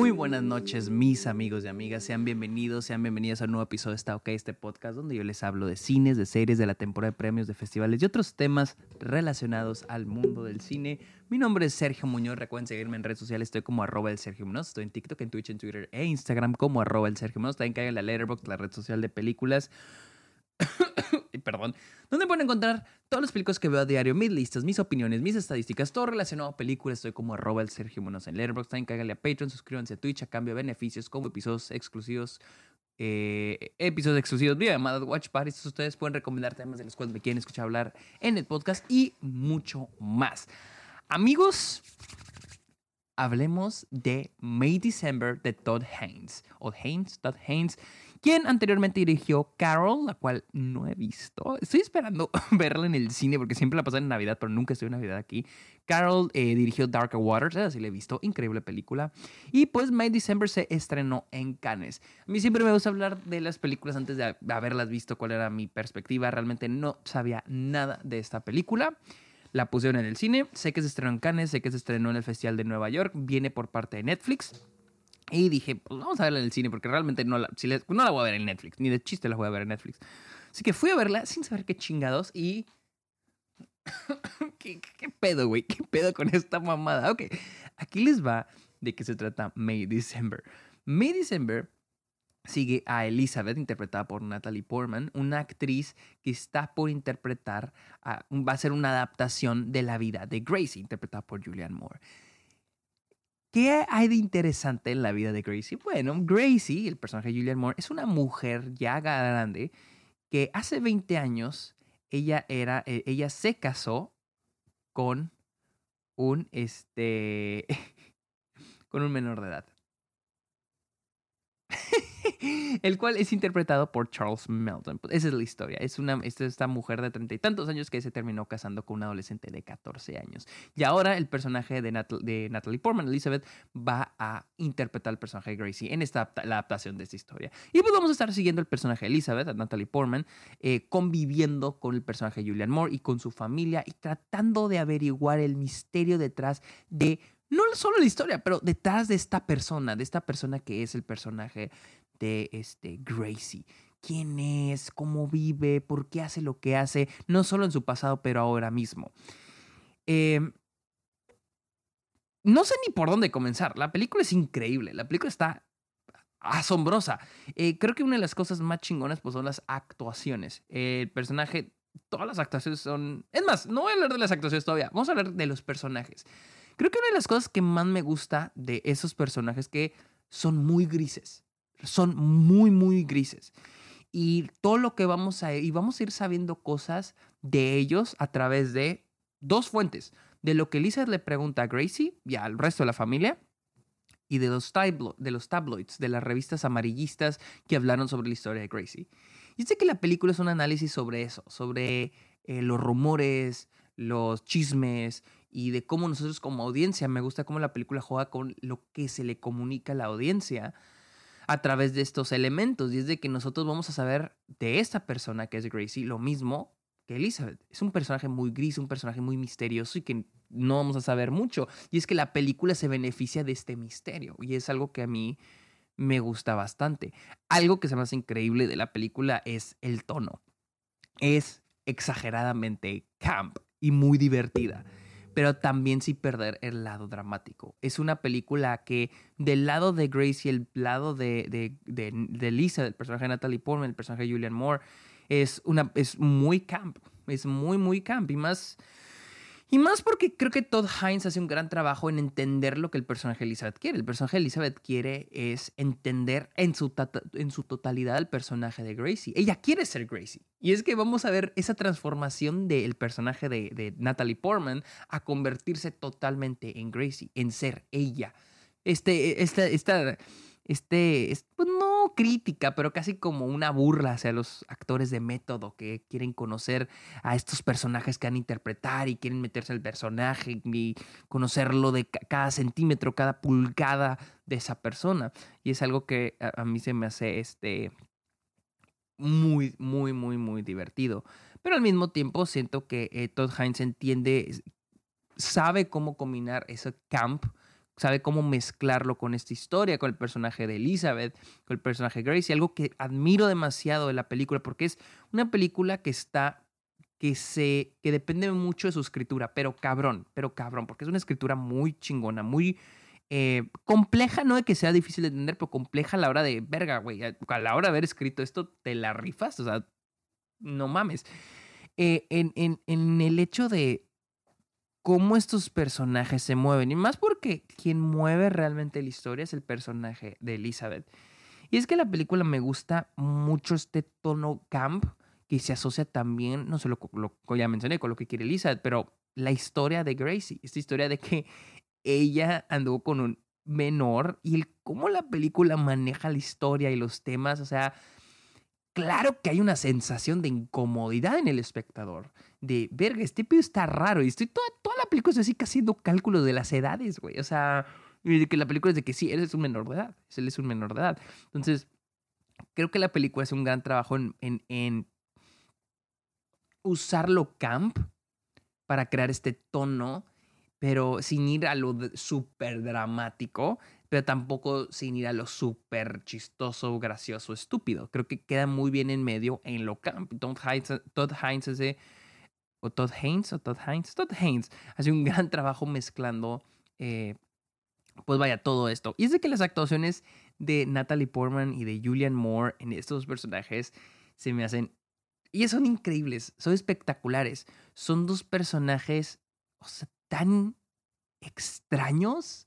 Muy buenas noches, mis amigos y amigas. Sean bienvenidos, sean bienvenidos a un nuevo episodio de Está OK, este podcast donde yo les hablo de cines, de series, de la temporada de premios, de festivales y otros temas relacionados al mundo del cine. Mi nombre es Sergio Muñoz. Recuerden seguirme en redes sociales. Estoy como arroba el Sergio Muñoz. Estoy en TikTok, en Twitch, en Twitter e Instagram como arroba el Sergio Muñoz. También caigan la Letterboxd, la red social de películas. perdón, donde pueden encontrar todas las películas que veo a diario, mis listas, mis opiniones, mis estadísticas, todo relacionado a películas. Estoy como arroba el Sergio Monos en Letterboxd. También a Patreon, suscríbanse a Twitch a cambio de beneficios como episodios exclusivos. Eh, episodios exclusivos, vía llamadas Watch Parties. Ustedes pueden recomendar temas de los cuales me quieren escuchar hablar en el podcast y mucho más. Amigos, hablemos de May December de Todd Haynes. O Haynes, Todd Haynes quien anteriormente dirigió Carol, la cual no he visto. Estoy esperando verla en el cine porque siempre la pasan en Navidad, pero nunca estoy en Navidad aquí. Carol eh, dirigió Darker Waters, así la he visto, increíble película. Y pues May December se estrenó en Cannes. A mí siempre me gusta hablar de las películas antes de haberlas visto, cuál era mi perspectiva. Realmente no sabía nada de esta película. La pusieron en el cine, sé que se estrenó en Cannes, sé que se estrenó en el Festival de Nueva York, viene por parte de Netflix. Y dije, pues vamos a verla en el cine, porque realmente no la, no la voy a ver en Netflix, ni de chiste la voy a ver en Netflix. Así que fui a verla sin saber qué chingados y... ¿Qué, pedo, güey? ¿Qué pedo con esta mamada? Ok, aquí les va de qué se trata May December. May December sigue a Elizabeth, interpretada por Natalie Portman, una actriz que está por interpretar, va a ser una adaptación de la vida de Gracie, interpretada por Julianne Moore. ¿Qué hay de interesante en la vida de Gracie? Bueno, Gracie, el personaje de Julianne Moore, es una mujer ya grande que hace 20 años ella era, eh, ella se casó con un, este, con un menor de edad. el cual es interpretado por Charles Melton. Pues, esa es la historia. Es una, esta mujer de treinta y tantos años que se terminó casando con un adolescente de 14 años. Y ahora el personaje de, Natalie Portman, Elizabeth, va a interpretar el personaje de Gracie en esta la adaptación de esta historia. Y pues vamos a estar siguiendo el personaje de Elizabeth, Natalie Portman, eh, conviviendo con el personaje de Julian Moore y con su familia y tratando de averiguar el misterio detrás de no solo la historia, pero detrás de esta persona, de esta persona que es el personaje de este Gracie. ¿Quién es? ¿Cómo vive? ¿Por qué hace lo que hace? No solo en su pasado, pero ahora mismo. Em, no sé ni por dónde comenzar. La película es increíble. La película está asombrosa. Eh, creo que una de las cosas más chingonas pues, son las actuaciones. el personaje, todas las actuaciones son... Es más, no voy a hablar de las actuaciones todavía. Vamos a hablar de los personajes. Creo que una de las cosas que más me gusta de esos personajes que son muy grises son muy, muy grises. Y todo lo que vamos a y vamos a ir sabiendo cosas de ellos a través de dos fuentes. De lo que Elizabeth le pregunta a Gracie y al resto de la familia. Y de los, de los tabloids, de las revistas amarillistas que hablaron sobre la historia de Gracie. Y sé que la película es un análisis sobre eso, sobre eh, los rumores, los chismes y de cómo nosotros como audiencia, me gusta cómo la película juega con lo que se le comunica a la audiencia a través de estos elementos. Y es de que nosotros vamos a saber de esta persona que es Gracie lo mismo que Elizabeth. Es un personaje muy gris, un personaje muy misterioso y que no vamos a saber mucho. Y es que la película se beneficia de este misterio. Y es algo que a mí me gusta bastante. Algo que se me hace increíble de la película es el tono. Es exageradamente camp y muy divertida pero también sin perder el lado dramático. Es una película que del lado de Grace y el lado de, de, de, Lisa, el personaje de Natalie Portman, el personaje de Julian Moore, es, una, es muy camp, es muy, muy camp y más y más porque creo que Todd Hines hace un gran trabajo en entender lo que el personaje Elizabeth quiere. El personaje Elizabeth quiere es entender en su, en su totalidad el personaje de Gracie. Ella quiere ser Gracie. Y es que vamos a ver esa transformación del personaje de, de Natalie Portman a convertirse totalmente en Gracie, en ser ella. Este, esta, esta este, pues no crítica, pero casi como una burla hacia los actores de método que quieren conocer a estos personajes que van a interpretar y quieren meterse al personaje y conocerlo de cada centímetro, cada pulgada de esa persona. Y es algo que a, mí se me hace este, muy, muy, muy, muy divertido. Pero al mismo tiempo siento que eh, Todd Hines entiende, sabe cómo combinar ese camp sabe cómo mezclarlo con esta historia, con el personaje de Elizabeth, con el personaje de Gracie, algo que admiro demasiado de la película, porque es una película que está que se que depende mucho de su escritura, pero cabrón, pero cabrón, porque es una escritura muy chingona, muy eh, compleja, no de que sea difícil de entender, pero compleja a la hora de, verga, güey, a la hora de haber escrito esto, te la rifas, o sea, no mames. Eh, en, en, en el hecho de cómo estos personajes se mueven, y más porque quien mueve realmente la historia es el personaje de Elizabeth. Y es que la película me gusta mucho este tono camp, que se asocia también, no sé lo, lo ya mencioné, con lo que quiere Elizabeth, pero la historia de Gracie, esta historia de que ella anduvo con un menor y el cómo la película maneja la historia y los temas, o sea, claro que hay una sensación de incomodidad en el espectador, de, verga, este pido está raro y estoy toda, toda la película así haciendo cálculos de las edades, güey, o sea, que la película es de que sí, él es un menor de edad, él es un menor de edad. Entonces, creo que la película hace un gran trabajo en, en, en usarlo camp para crear este tono, pero sin ir a lo súper dramático, pero tampoco sin ir a lo súper chistoso, gracioso, estúpido. Creo que queda muy bien en medio en lo camp. Todd Haynes, Todd Haynes hace, o Todd Haynes, o Todd Haynes, Todd Haynes hace un gran trabajo mezclando, eh, pues vaya, todo esto. Y es de que las actuaciones de Natalie Portman y de Julian Moore en estos personajes se me hacen y son increíbles, son espectaculares. Son dos personajes o sea, tan extraños,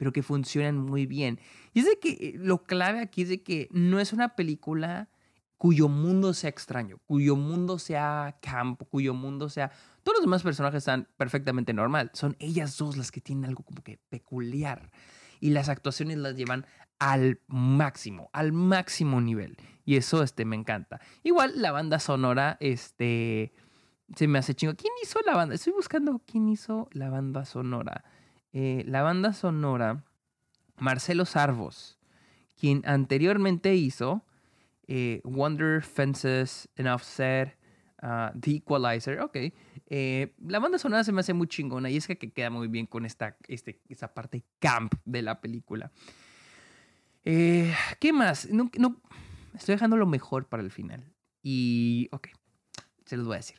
pero que funcionan muy bien. Y es de que eh, lo clave aquí es de que no es una película cuyo mundo sea extraño, cuyo mundo sea campo, cuyo mundo sea... Todos los demás personajes están perfectamente normal. Son ellas dos las que tienen algo como que peculiar. Y las actuaciones las llevan al máximo, al máximo nivel. Y eso este, me encanta. Igual la banda sonora, este, se me hace chingo. ¿Quién hizo la banda? Estoy buscando quién hizo la banda sonora. Eh, la banda sonora, Marcelo Sarvos, quien anteriormente hizo eh, Wonder Fences and Offset, uh, The Equalizer. Ok. Eh, la banda sonora se me hace muy chingona y es que, queda muy bien con esta, este, esta parte camp de la película. Eh, ¿Qué más? No, no, estoy dejando lo mejor para el final. Y, ok, se los voy a decir.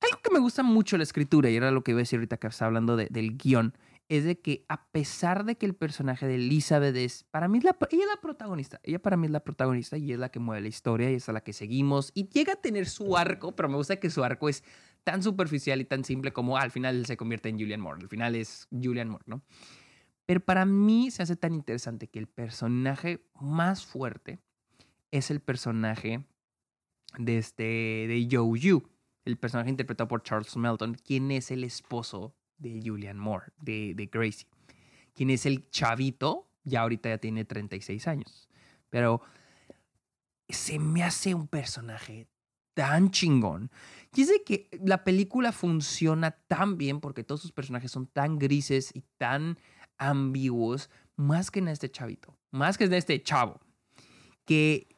Algo que me gusta mucho la escritura, y era lo que iba a decir ahorita que estaba hablando del guion, es de que a pesar de que el personaje de Elizabeth es, para mí, la, ella es la protagonista. Ella para mí es la protagonista y es la que mueve la historia y es a la que seguimos. Y llega a tener su arco, pero me gusta que su arco es tan superficial y tan simple como al final se convierte en Julian Moore. Al final es Julian Moore, ¿no? Pero para mí se hace tan interesante que el personaje más fuerte es el personaje de, este, de Yu, el personaje interpretado por Charles Melton, quien es el esposo de Julian Moore, de, de Gracie, quien es el chavito, ya ahorita ya tiene 36 años, pero se me hace un personaje tan chingón. Y es de que la película funciona tan bien porque todos sus personajes son tan grises y tan ambiguos más que en este chavito, más que en este chavo, que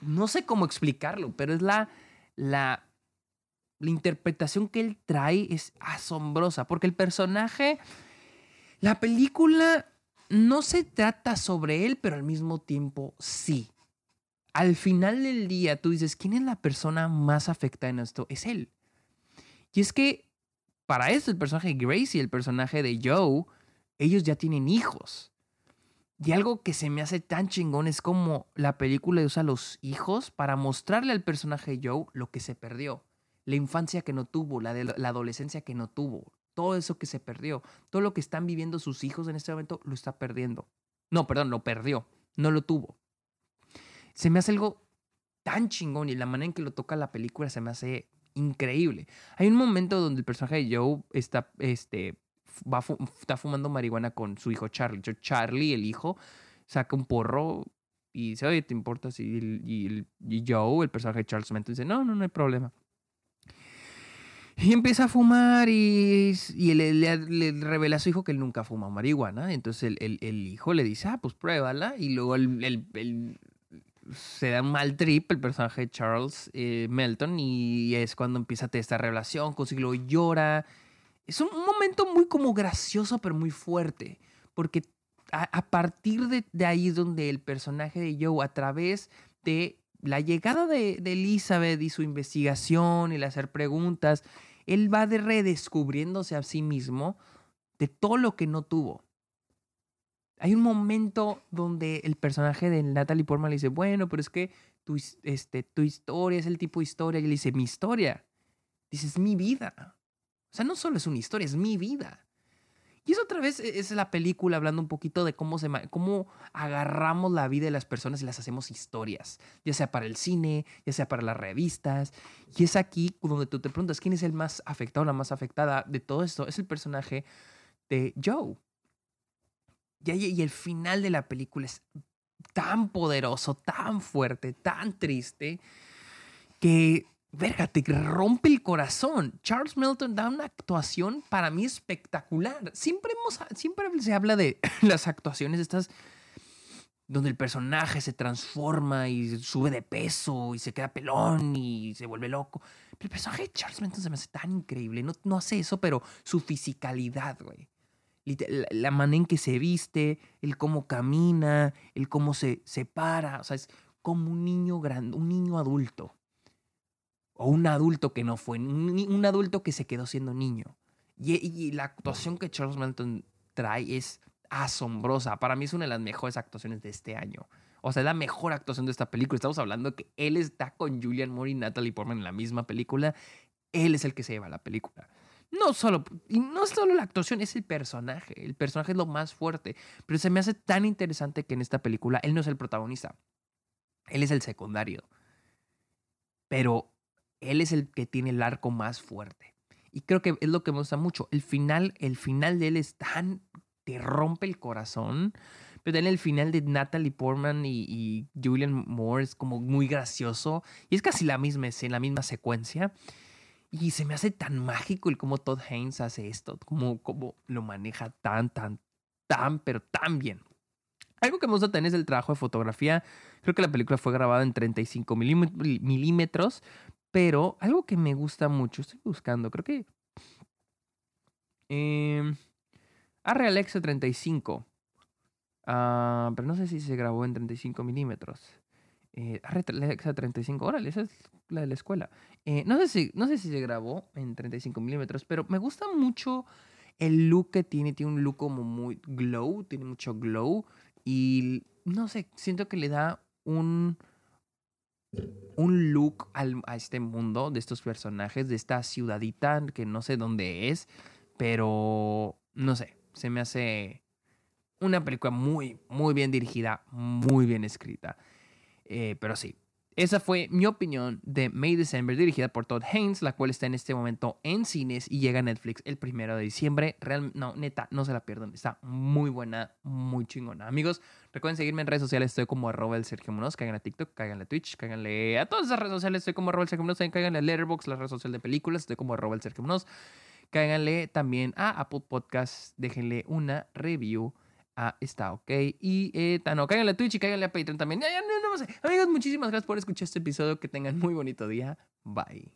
no sé cómo explicarlo, pero es la, la, la interpretación que él trae es asombrosa, porque el personaje, la película no se trata sobre él, pero al mismo tiempo sí. Al final del día tú dices, ¿quién es la persona más afectada en esto? Es él. Y es que para eso el personaje de Gracie, el personaje de Joe, ellos ya tienen hijos. Y algo que se me hace tan chingón es como la película usa a los hijos para mostrarle al personaje de Joe lo que se perdió. La infancia que no tuvo, la, de, la adolescencia que no tuvo, todo eso que se perdió, todo lo que están viviendo sus hijos en este momento lo está perdiendo. No, perdón, lo perdió, no lo tuvo. Se me hace algo tan chingón y la manera en que lo toca la película se me hace increíble. Hay un momento donde el personaje de Joe está, este, va está fumando marihuana con su hijo Charlie. Charlie, el hijo, saca un porro y dice, oye, ¿te importa si y, Joe, el personaje de Charles Manson, dice, no, no, no hay problema. Y empieza a fumar y, y le, le, revela a su hijo que él nunca fuma marihuana. Entonces el, el, hijo le dice, ah, pues pruébala. Y luego el, se da un mal trip el personaje de Charles eh, Melton y es cuando empieza a tener esta revelación, consigo llora es un momento muy como gracioso, pero muy fuerte, porque a, partir de, de, ahí es donde el personaje de Joe, a través de la llegada de, Elizabeth y su investigación y el hacer preguntas, él va de redescubriéndose a sí mismo de todo lo que no tuvo. Hay un momento donde el personaje de Natalie Portman le dice, bueno, pero es que tu, este, historia es el tipo de historia. Y le dice, mi historia. Dice, es mi vida. O sea, no solo es una historia, es mi vida. Y eso otra vez e, es la película hablando un poquito de cómo, se, cómo agarramos la vida de las personas y las hacemos historias, ya sea para el cine, ya sea para las revistas. Y es aquí donde tú te preguntas, ¿quién es el más afectado, la más afectada de todo esto? Es el personaje de Joe. Y, el final de la película es tan poderoso, tan fuerte, tan triste, que, verga, te rompe el corazón. Charles Melton da una actuación para mí espectacular. Siempre, hemos, siempre se habla de las actuaciones estas donde el personaje se transforma y sube de peso y se queda pelón y se vuelve loco. Pero el personaje de Charles Melton se me hace tan increíble. No, no hace eso, pero su fisicalidad, güey la manera en que se viste, el cómo camina, el cómo se separa, o sea, es como un niño grande, un niño adulto. O un adulto que no fue, un, adulto que se quedó siendo niño. Y, la actuación que Charles Melton trae es asombrosa. Para mí es una de las mejores actuaciones de este año. O sea, la mejor actuación de esta película. Estamos hablando que él está con Julian Moore y Natalie Portman en la misma película. Él es el que se lleva la película. No solo, y no solo la actuación, es el personaje. El personaje es lo más fuerte. Pero se me hace tan interesante que en esta película él no es el protagonista. Él es el secundario. Pero él es el que tiene el arco más fuerte. Y creo que es lo que me gusta mucho. El final, el final de él es tan. te rompe el corazón. Pero en el final de Natalie Portman y, Julian Moore es como muy gracioso. Y es casi la misma escena, la misma secuencia. Y se me hace tan mágico el cómo Todd Haynes hace esto, cómo, cómo lo maneja tan, tan, tan, pero tan bien. Algo que me gusta también es el trabajo de fotografía. Creo que la película fue grabada en 35 milímetros, pero algo que me gusta mucho, estoy buscando, creo que... Eh, Arre Alexa 35. pero no sé si se grabó en 35 milímetros. Eh, Alexa 35, órale, esa es la de la escuela. Eh, no, sé si, no sé si se grabó en 35 milímetros, pero me gusta mucho el look que tiene. Tiene un look como muy glow, tiene mucho glow. Y no sé, siento que le da un, un look al, a este mundo de estos personajes, de esta ciudadita que no sé dónde es, pero no sé, se me hace una película muy, muy bien dirigida, muy bien escrita. Eh, pero sí, esa fue mi opinión de May December, dirigida por Todd Haynes, la cual está en este momento en cines y llega a Netflix el primero de diciembre. Real, no, neta, no se la pierdan. Está muy buena, muy chingona. Amigos, recuerden seguirme en redes sociales. Estoy como arroba el Sergio Munoz. Caigan a TikTok, caigan a Twitch, cáiganle a todas esas redes sociales. Estoy como arroba el Sergio Munoz. Cáiganle a Letterboxd, la red social de películas. Estoy como arroba el Sergio Munoz. Cáiganle también a Apple Podcasts. Déjenle una review Ah, está ok. Y eh, no, cáiganle a Twitch y cáiganle a Patreon también. Ya, no, no, sé. Amigos, muchísimas gracias por escuchar este episodio. Que tengan muy bonito día. Bye.